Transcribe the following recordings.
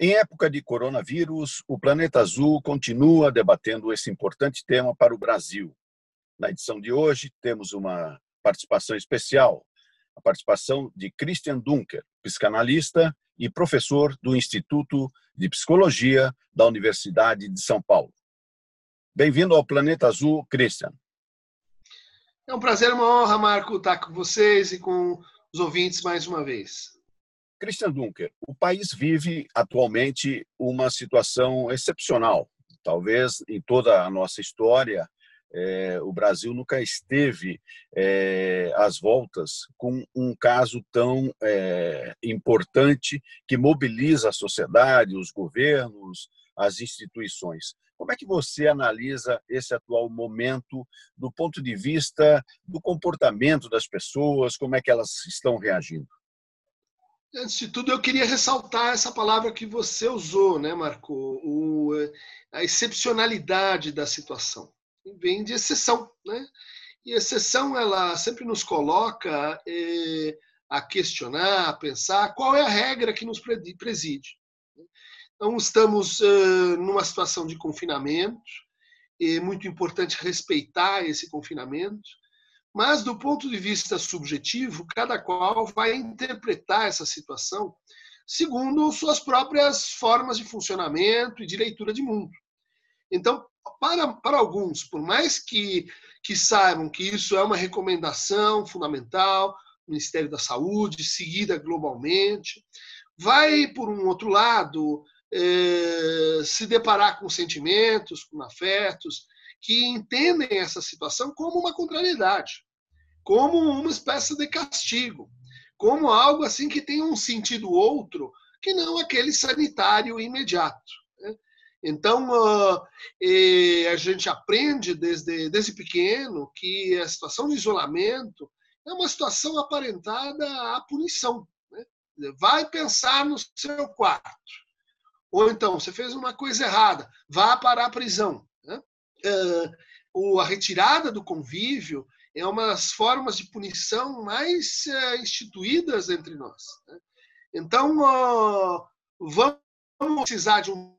Em época de coronavírus, o Planeta Azul continua debatendo esse importante tema para o Brasil. Na edição de hoje, temos uma participação especial, a participação de Christian Dunker, psicanalista e professor do Instituto de Psicologia da Universidade de São Paulo. Bem-vindo ao Planeta Azul, Christian. É um prazer, uma honra, Marco, estar com vocês e com os ouvintes mais uma vez. Christian Dunker, o país vive atualmente uma situação excepcional. Talvez em toda a nossa história, é, o Brasil nunca esteve é, às voltas com um caso tão é, importante que mobiliza a sociedade, os governos, as instituições. Como é que você analisa esse atual momento do ponto de vista do comportamento das pessoas? Como é que elas estão reagindo? Antes de tudo, eu queria ressaltar essa palavra que você usou, né, Marco? O, a excepcionalidade da situação. Vem de exceção, né? E exceção, ela sempre nos coloca eh, a questionar, a pensar qual é a regra que nos preside. Então, estamos uh, numa situação de confinamento, é muito importante respeitar esse confinamento, mas, do ponto de vista subjetivo, cada qual vai interpretar essa situação segundo suas próprias formas de funcionamento e de leitura de mundo. Então, para, para alguns, por mais que, que saibam que isso é uma recomendação fundamental Ministério da Saúde, seguida globalmente, vai, por um outro lado, eh, se deparar com sentimentos, com afetos, que entendem essa situação como uma contrariedade como uma espécie de castigo, como algo assim que tem um sentido outro que não aquele sanitário imediato. Né? Então, uh, a gente aprende desde, desde pequeno que a situação de isolamento é uma situação aparentada à punição. Né? Vai pensar no seu quarto. Ou então, você fez uma coisa errada, vá para a prisão. Né? Uh, a retirada do convívio é umas formas de punição mais é, instituídas entre nós. Né? Então, vamos precisar de um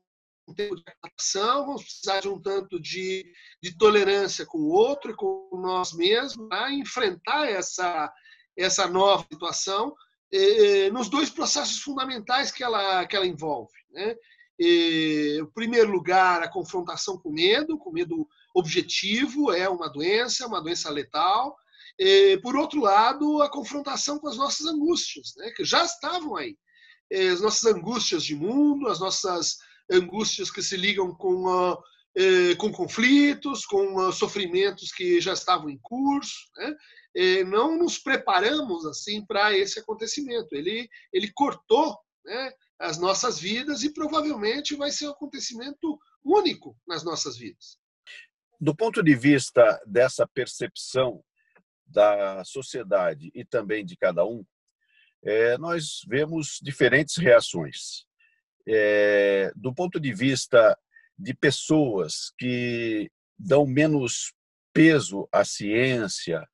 tempo de adaptação, vamos precisar de um tanto de, de tolerância com o outro e com nós mesmos para enfrentar essa, essa nova situação eh, nos dois processos fundamentais que ela, que ela envolve. Né? Em primeiro lugar, a confrontação com medo, com medo objetivo, é uma doença, uma doença letal. E, por outro lado, a confrontação com as nossas angústias, né, que já estavam aí. As nossas angústias de mundo, as nossas angústias que se ligam com, com conflitos, com uh, sofrimentos que já estavam em curso. Né? não nos preparamos assim para esse acontecimento. Ele, ele cortou né, as nossas vidas e provavelmente vai ser um acontecimento único nas nossas vidas. Do ponto de vista dessa percepção da sociedade e também de cada um, é, nós vemos diferentes reações. É, do ponto de vista de pessoas que dão menos peso à ciência,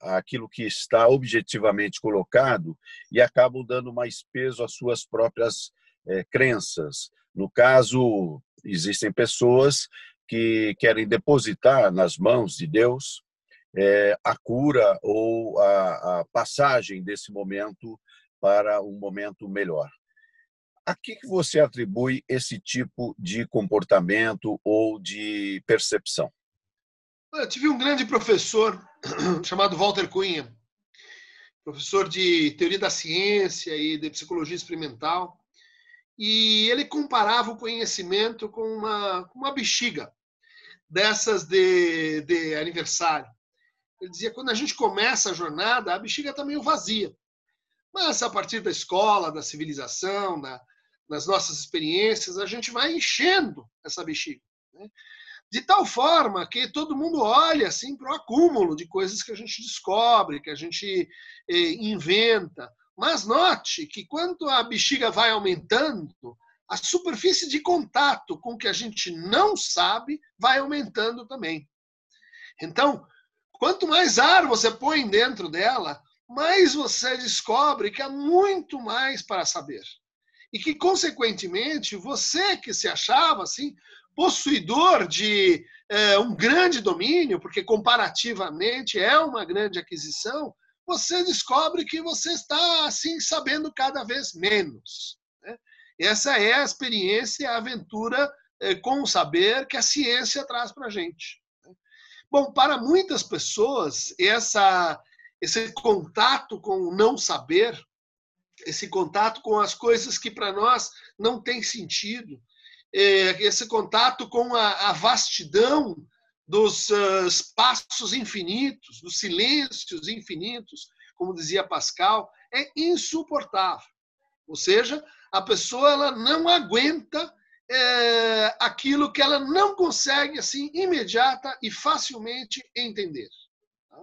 aquilo que está objetivamente colocado e acabam dando mais peso às suas próprias é, crenças. No caso, existem pessoas que querem depositar nas mãos de Deus é, a cura ou a, a, passagem desse momento para um momento melhor. A que, que você atribui esse tipo de comportamento ou de percepção? Eu tive um grande professor chamado Walter Cunha, professor de teoria da ciência e de psicologia experimental, e ele comparava o conhecimento com uma, uma bexiga dessas de, de aniversário. Ele dizia quando a gente começa a jornada, a bexiga está meio vazia. Mas a partir da escola, da civilização, da, das nossas experiências, a gente vai enchendo essa bexiga. Né? De tal forma que todo mundo olha assim para o acúmulo de coisas que a gente descobre, que a gente eh, inventa. Mas note que quando a bexiga vai aumentando, a superfície de contato com o que a gente não sabe vai aumentando também. Então, quanto mais ar você põe dentro dela, mais você descobre que há muito mais para saber. e que, consequentemente, você que se achava assim, possuidor de é, um grande domínio, porque comparativamente é uma grande aquisição, você descobre que você está assim sabendo cada vez menos. Né? Essa é a experiência, a aventura é, com o saber que a ciência traz para a gente. Né? Bom, para muitas pessoas, essa, esse contato com o não saber, esse contato com as coisas que para nós não tem sentido, esse contato com a, vastidão dos uh, espaços infinitos, dos silêncios infinitos, como dizia Pascal, é insuportável. Ou seja, a pessoa ela não aguenta é, aquilo que ela não consegue assim imediata e facilmente entender. Tá?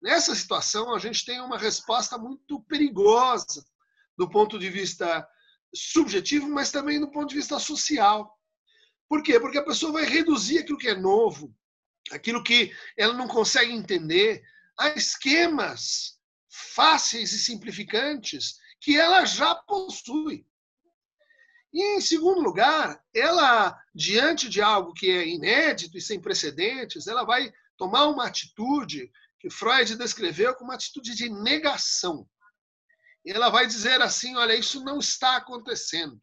Nessa situação, a gente tem uma resposta muito perigosa do ponto de vista subjetivo, mas também do ponto de vista social. Por quê? Porque a pessoa vai reduzir aquilo que é novo, aquilo que ela não consegue entender, a esquemas fáceis e simplificantes que ela já possui. E, em segundo lugar, ela, diante de algo que é inédito e sem precedentes, ela vai tomar uma atitude que Freud descreveu como uma atitude de negação. Ela vai dizer assim: olha, isso não está acontecendo.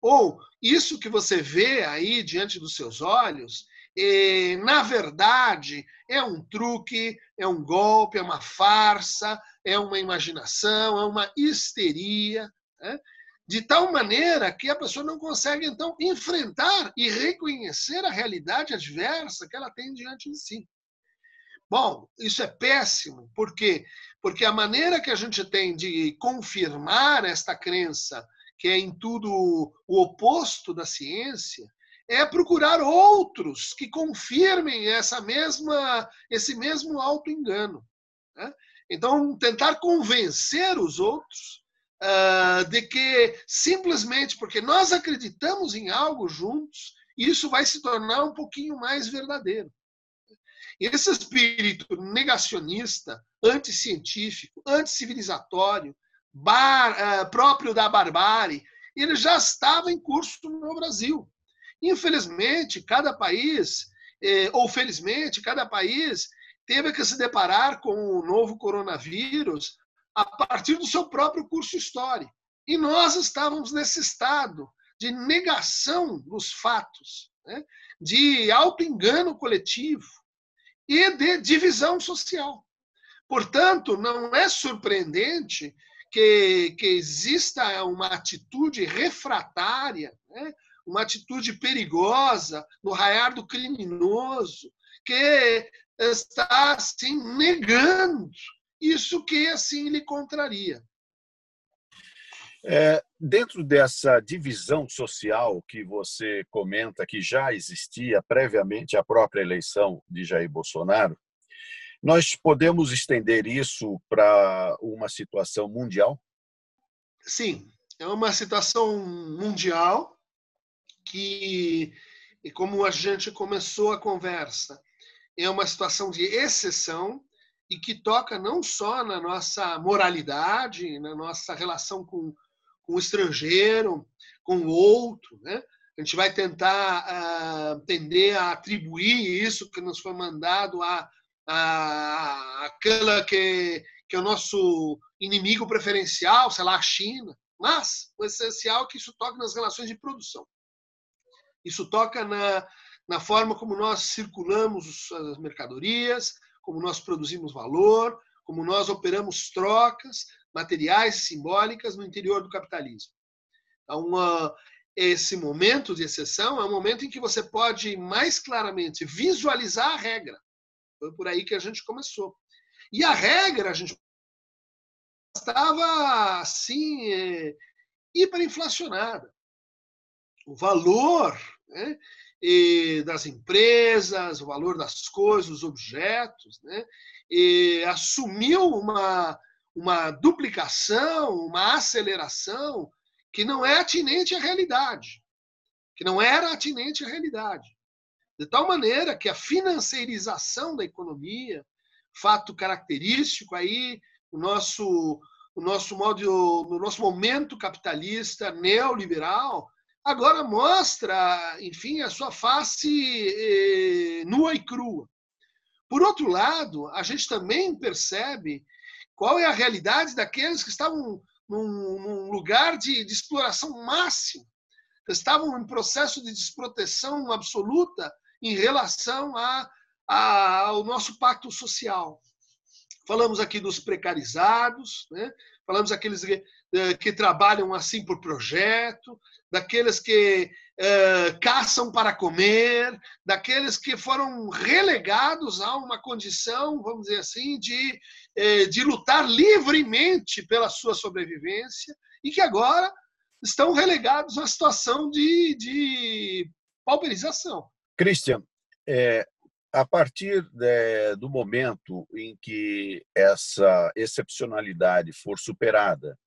Ou isso que você vê aí diante dos seus olhos, eh, na verdade, é um truque, é um golpe, é uma farsa, é uma imaginação, é uma histeria. Né? de tal maneira que a pessoa não consegue, então, enfrentar e reconhecer a realidade adversa que ela tem diante de si. Bom, isso é péssimo, por quê? Porque a maneira que a gente tem de confirmar esta crença, que é em tudo o oposto da ciência, é procurar outros que confirmem essa mesma, esse mesmo auto-engano. Né? Então, tentar convencer os outros uh, de que simplesmente porque nós acreditamos em algo juntos, isso vai se tornar um pouquinho mais verdadeiro. Esse espírito negacionista, anticientífico, anticivilizatório, bar, uh, próprio da barbárie, ele já estava em curso no Brasil. Infelizmente, cada país, eh, ou felizmente, cada país teve que se deparar com o novo coronavírus a partir do seu próprio curso histórico. E nós estávamos nesse estado de negação dos fatos, né? de auto-engano coletivo e de divisão social. Portanto, não é surpreendente que, que exista uma atitude refratária, né? uma atitude perigosa no raiar do criminoso, que está assim negando isso que assim lhe contraria. É, dentro dessa divisão social que você comenta que já existia previamente à própria eleição de Jair Bolsonaro, nós podemos estender isso para uma situação mundial? Sim, é uma situação mundial que, como a gente começou a conversa, é uma situação de exceção e que toca não só na nossa moralidade, na nossa relação com, com o estrangeiro, com o outro, né? A gente vai tentar uh, tender a atribuir isso que nos foi mandado a, a aquela que, que é o nosso inimigo preferencial, sei lá, a China. Mas o essencial é que isso toca nas relações de produção. Isso toca na, na forma como nós circulamos as mercadorias, como nós produzimos valor, como nós operamos trocas materiais, simbólicas no interior do capitalismo. Então, esse momento de exceção é um momento em que você pode mais claramente visualizar a regra. Foi por aí que a gente começou. E a regra, a gente estava assim, é, hiperinflacionada. O valor né, das empresas, o valor das coisas, os objetos, né? Assumiu uma, uma duplicação, uma aceleração que não é atinente à realidade, que não era atinente à realidade. De tal maneira que a financiarização da economia, fato característico aí, o nosso no nosso modo, no nosso momento capitalista neoliberal, agora mostra, enfim, a sua face eh, nua e crua. Por outro lado, a gente também percebe qual é a realidade daqueles que estavam num, num lugar de, de exploração máxima, estavam em processo de desproteção absoluta em relação a, a, ao nosso pacto social. Falamos aqui dos precarizados, né? falamos aqueles que, eh, que trabalham assim por projeto, daqueles que uh, caçam para comer, daqueles que foram relegados a uma condição, vamos dizer assim, de, uh, de lutar livremente pela sua sobrevivência e que agora estão relegados a situação de, de pauperização. Christian, é, a partir de, do momento em que essa excepcionalidade for superada,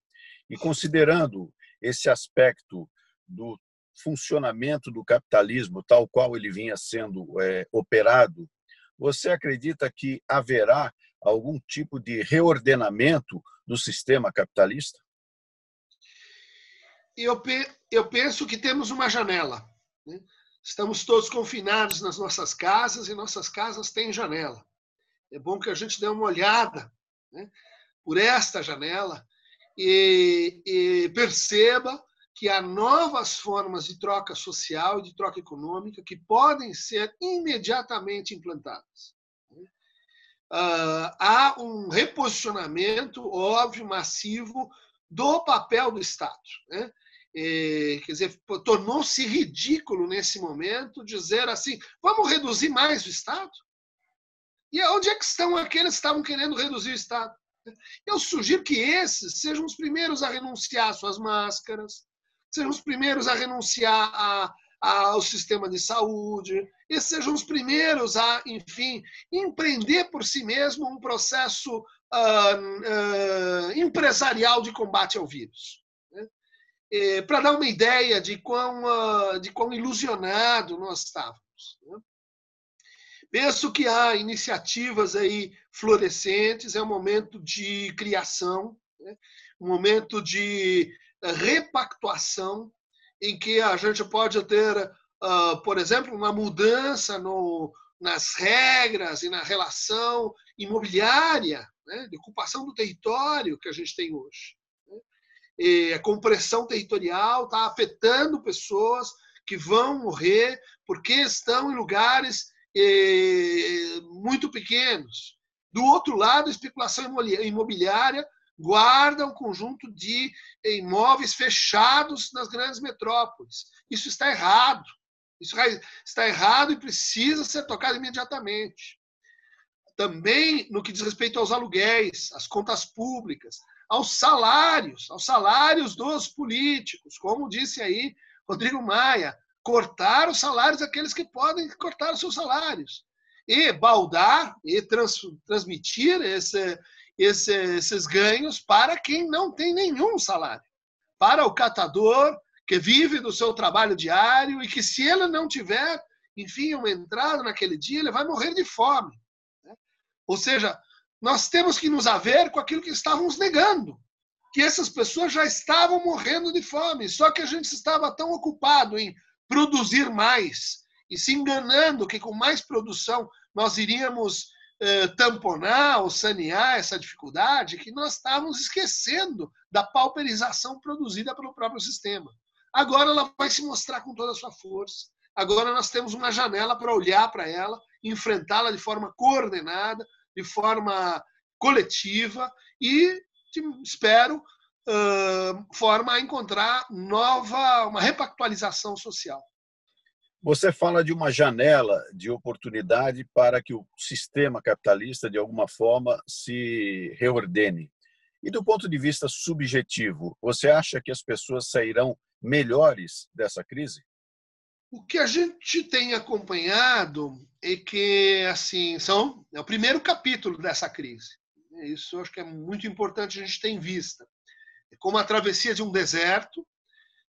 e considerando esse aspecto do funcionamento do capitalismo tal qual ele vinha sendo é, operado, você acredita que haverá algum tipo de reordenamento do sistema capitalista? Eu, eu penso que temos uma janela. Né? Estamos todos confinados nas nossas casas e nossas casas têm janela. É bom que a gente dê uma olhada né, por esta janela e, e perceba que há novas formas de troca social e de troca econômica que podem ser imediatamente implantadas. Uh, há um reposicionamento óbvio, massivo, do papel do Estado. Né? É, quer dizer, tornou-se ridículo nesse momento dizer assim: vamos reduzir mais o Estado? E onde é que estão aqueles que estavam querendo reduzir o Estado? Eu sugiro que esses sejam os primeiros a renunciar às suas máscaras, sejam os primeiros a renunciar a, a, ao sistema de saúde, e sejam os primeiros a, enfim, empreender por si mesmo um processo uh, uh, empresarial de combate ao vírus. É, para dar uma ideia de quão, uh, de quão ilusionado nós estávamos. Né? Penso que há iniciativas aí florescentes, é um momento de criação, né? um momento de repactuação, em que a gente pode ter, uh, por exemplo, uma mudança no, nas regras e na relação imobiliária, né? de ocupação do território que a gente tem hoje a compressão territorial está afetando pessoas que vão morrer porque estão em lugares muito pequenos. Do outro lado, a especulação imobiliária guarda um conjunto de imóveis fechados nas grandes metrópoles. Isso está errado. Isso está errado e precisa ser tocado imediatamente. Também no que diz respeito aos aluguéis, às contas públicas, aos salários, aos salários dos políticos, como disse aí Rodrigo Maia, cortar os salários daqueles que podem cortar os seus salários e baldar e trans, transmitir esse, esse, esses ganhos para quem não tem nenhum salário, para o catador que vive do seu trabalho diário e que se ele não tiver, enfim, uma entrada naquele dia, ele vai morrer de fome. Né? Ou seja, nós temos que nos haver com aquilo que estávamos negando, que essas pessoas já estavam morrendo de fome, só que a gente estava tão ocupado em produzir mais e se enganando que com mais produção nós iríamos eh, tamponar ou sanear essa dificuldade, que nós estávamos esquecendo da pauperização produzida pelo próprio sistema. Agora ela vai se mostrar com toda a sua força. Agora nós temos uma janela para olhar para ela, enfrentá-la de forma coordenada, de forma coletiva e espero uh, forma a encontrar nova uma repactualização social. Você fala de uma janela de oportunidade para que o sistema capitalista de alguma forma se reordene. E do ponto de vista subjetivo, você acha que as pessoas sairão melhores dessa crise? O que a gente tem acompanhado é que assim são é o primeiro capítulo dessa crise. Isso acho que é muito importante a gente ter em vista. É como a travessia de um deserto.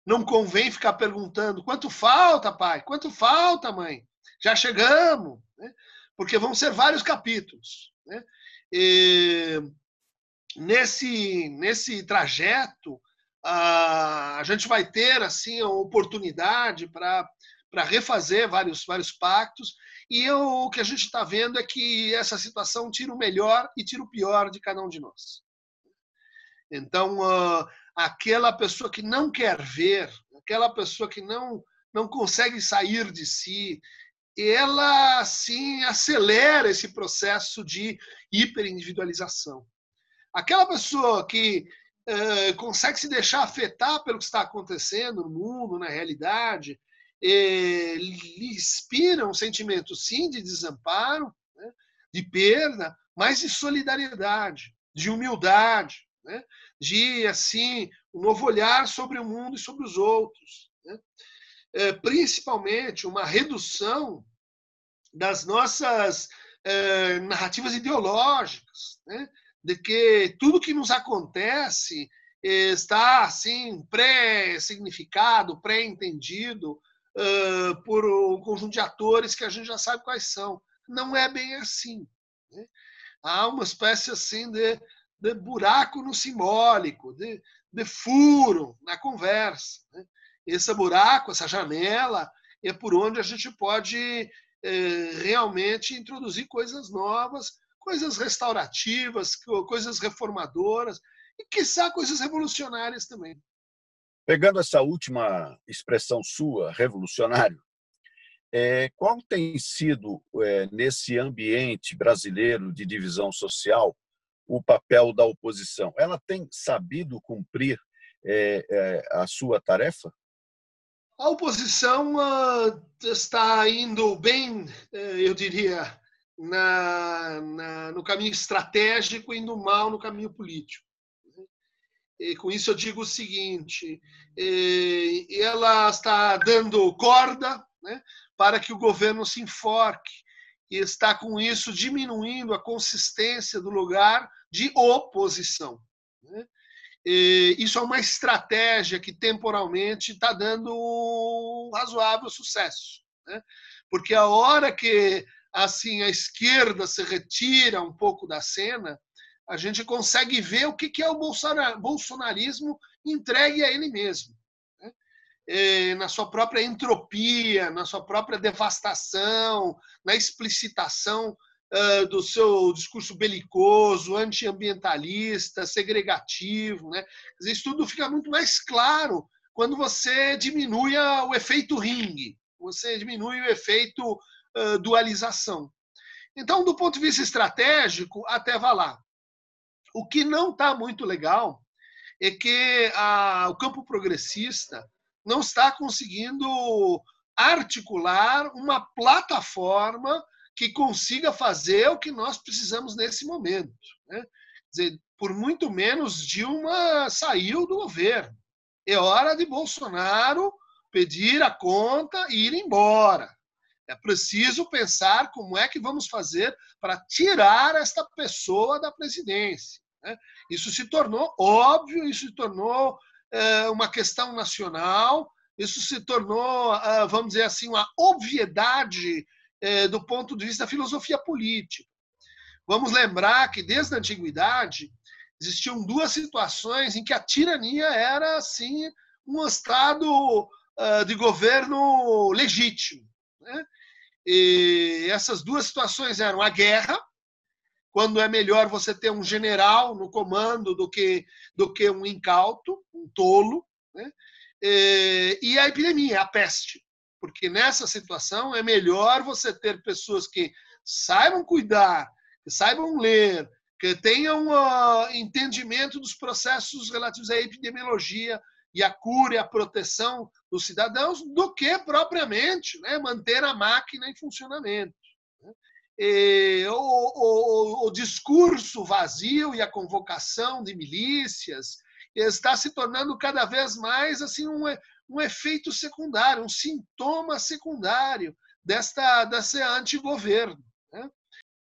Não convém ficar perguntando quanto falta, pai, quanto falta, mãe. Já chegamos, né? porque vão ser vários capítulos. Né? E nesse, nesse trajeto, a gente vai ter assim a oportunidade para para refazer vários, vários pactos. E eu, o que a gente está vendo é que essa situação tira o melhor e tira o pior de cada um de nós. Então, uh, aquela pessoa que não quer ver, aquela pessoa que não, não consegue sair de si, ela assim acelera esse processo de hiperindividualização. Aquela pessoa que uh, consegue se deixar afetar pelo que está acontecendo no mundo, na realidade, eh, lhe inspira um sentimento, sim, de desamparo, né, de perda, mas de solidariedade, de humildade, né, de assim um novo olhar sobre o mundo e sobre os outros. Né, eh, principalmente uma redução das nossas eh, narrativas ideológicas, né, de que tudo que nos acontece está assim pré-significado, pré-entendido, uh, por um conjunto de atores que a gente já sabe quais são. Não é bem assim. Né? Há uma espécie assim de, de buraco no simbólico, de, de furo na conversa. Né? Esse buraco, essa janela, é por onde a gente pode eh, realmente introduzir coisas novas, coisas restaurativas, coisas reformadoras e, quiçá, coisas revolucionárias também. Pegando essa última expressão sua, revolucionário, é, qual tem sido, é, nesse ambiente brasileiro de divisão social, o papel da oposição? Ela tem sabido cumprir é, é a sua tarefa? A oposição uh, está indo bem, uh, eu diria, na, na, no caminho estratégico, indo mal no caminho político. E com isso eu digo o seguinte: ela está dando corda né, para que o governo se enforque e está com isso diminuindo a consistência do lugar de oposição. Né? isso é uma estratégia que temporalmente está dando um razoável sucesso, né? porque a hora que assim a esquerda se retira um pouco da cena, a gente consegue ver o que é o bolsonarismo entregue a ele mesmo. É, na sua própria entropia, na sua própria devastação, na explicitação do seu discurso belicoso, antiambientalista, segregativo. Né? Isso tudo fica muito mais claro quando você diminui o efeito ringue, você diminui o efeito dualização. Então, do ponto de vista estratégico, até vai lá. O que não está muito legal é que a, o campo progressista não está conseguindo articular uma plataforma que consiga fazer o que nós precisamos nesse momento. Né? Dizer, por muito menos Dilma saiu do governo. É hora de Bolsonaro pedir a conta e ir embora. É preciso pensar como é que vamos fazer para tirar esta pessoa da presidência. Né? Isso se tornou óbvio, isso se tornou uma questão nacional, isso se tornou, é, vamos dizer assim, uma obviedade é, do ponto de vista da filosofia política. Vamos lembrar que desde a antiguidade existiam duas situações em que a tirania era assim um estado de governo legítimo. Né? E essas duas situações eram a guerra quando é melhor você ter um general no comando do que, do que um incauto, um tolo, né? e a epidemia, a peste. Porque nessa situação é melhor você ter pessoas que saibam cuidar, que saibam ler, que tenham uh, entendimento dos processos relativos à epidemiologia e à cura e à proteção dos cidadãos, do que propriamente né, manter a máquina em funcionamento o, o, o, discurso vazio e a convocação de milícias está se tornando cada vez mais assim um, um efeito secundário, um sintoma secundário desta, desse antigoverno. Né?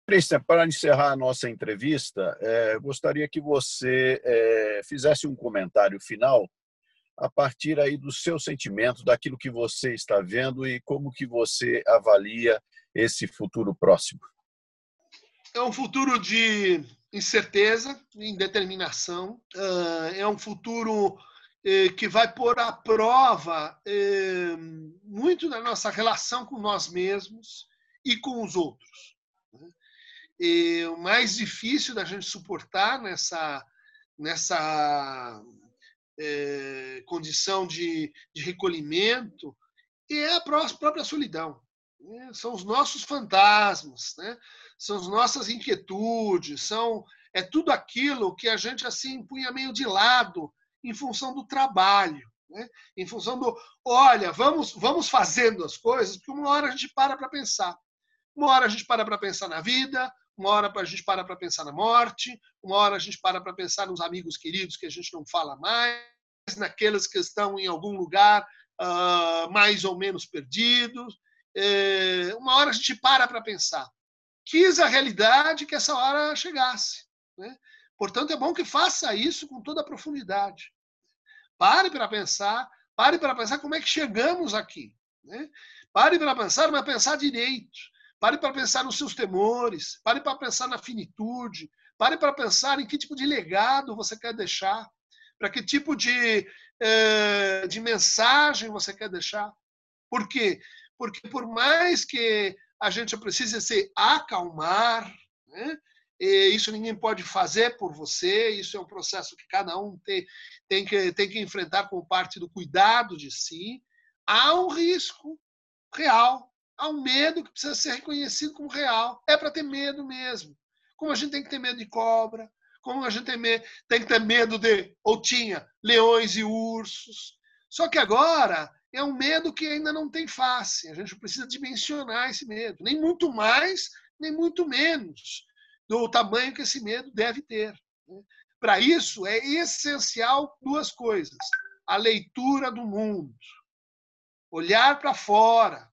Cristian, para encerrar a nossa entrevista, é, gostaria que você é, fizesse um comentário final a partir aí do seu sentimento, daquilo que você está vendo e como que você avalia esse futuro próximo? É um futuro de incerteza, indeterminação. Uh, é um futuro eh, que vai pôr à prova eh, muito da nossa relação com nós mesmos e com os outros. Né? E o mais difícil da gente suportar nessa, nessa é, condição de, de, recolhimento é a própria solidão. Né? São os nossos fantasmas, né? são as nossas inquietudes, são é tudo aquilo que a gente assim punha meio de lado em função do trabalho, né? em função do, olha, vamos, vamos fazendo as coisas, porque uma hora a gente para para pensar. Uma hora a gente para para pensar na vida, uma hora a gente para para pensar na morte, uma hora a gente para para pensar nos amigos queridos que a gente não fala mais, naqueles que estão em algum lugar uh, mais ou menos perdidos. É, uma hora a gente para para pensar. Quis a realidade que essa hora chegasse. Né? Portanto, é bom que faça isso com toda a profundidade. Pare para pensar, pare para pensar como é que chegamos aqui. Né? Pare para pensar, mas pensar direito. Pare para pensar nos seus temores, pare para pensar na finitude, pare para pensar em que tipo de legado você quer deixar, para que tipo de, eh, de mensagem você quer deixar. Por quê? Porque por mais que a gente precise se acalmar, né? Isso ninguém pode fazer por você, isso é um processo que cada um tem, tem, que, tem que enfrentar como parte do cuidado de si. Há um risco real, há um medo que precisa ser reconhecido como real. É para ter medo mesmo. Como a gente tem que ter medo de cobra, como a gente tem, tem que ter medo de, ou tinha, leões e ursos. Só que agora é um medo que ainda não tem face. A gente precisa dimensionar esse medo. Nem muito mais, nem muito menos do tamanho que esse medo deve ter. Né? Para isso, é essencial duas coisas: a leitura do mundo, olhar para fora,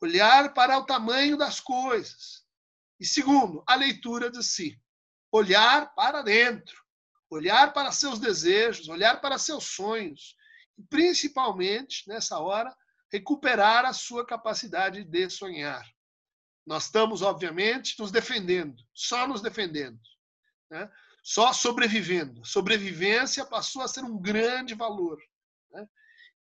olhar para o tamanho das coisas. E segundo, a leitura de si, olhar para dentro, olhar para seus desejos, olhar para seus sonhos, principalmente nessa hora recuperar a sua capacidade de sonhar. Nós estamos, obviamente, nos defendendo, só nos defendendo, né? só sobrevivendo. Sobrevivência passou a ser um grande valor. Né?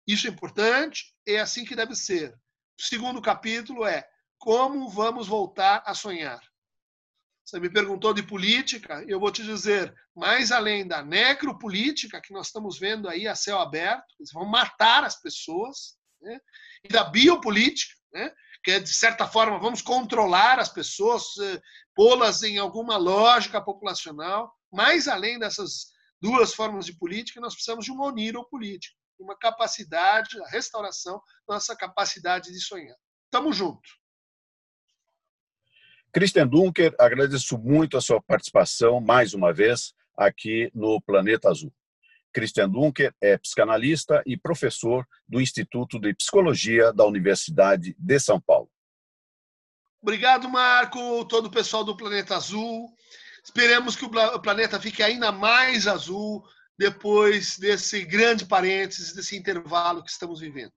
Isso é importante, é assim que deve ser. O segundo capítulo é como vamos voltar a sonhar. Você me perguntou de política, eu vou te dizer, mais além da necropolítica que nós estamos vendo aí a céu aberto, eles vão matar as pessoas, né? e da biopolítica, né? que é, de certa forma, vamos controlar as pessoas, eh, pô-las em alguma lógica populacional. Mais além dessas duas formas de política, nós precisamos de uma oniro-política, uma capacidade, a restauração da nossa capacidade de sonhar. Tamo junto. Christian Dunker, agradeço muito a sua participação mais uma vez aqui no Planeta Azul. Christian Dunker é psicanalista e professor do Instituto de Psicologia da Universidade de São Paulo. Obrigado, Marco, todo o pessoal do Planeta Azul. Esperemos que o planeta fique ainda mais azul depois desse grande parênteses, desse intervalo que estamos vivendo.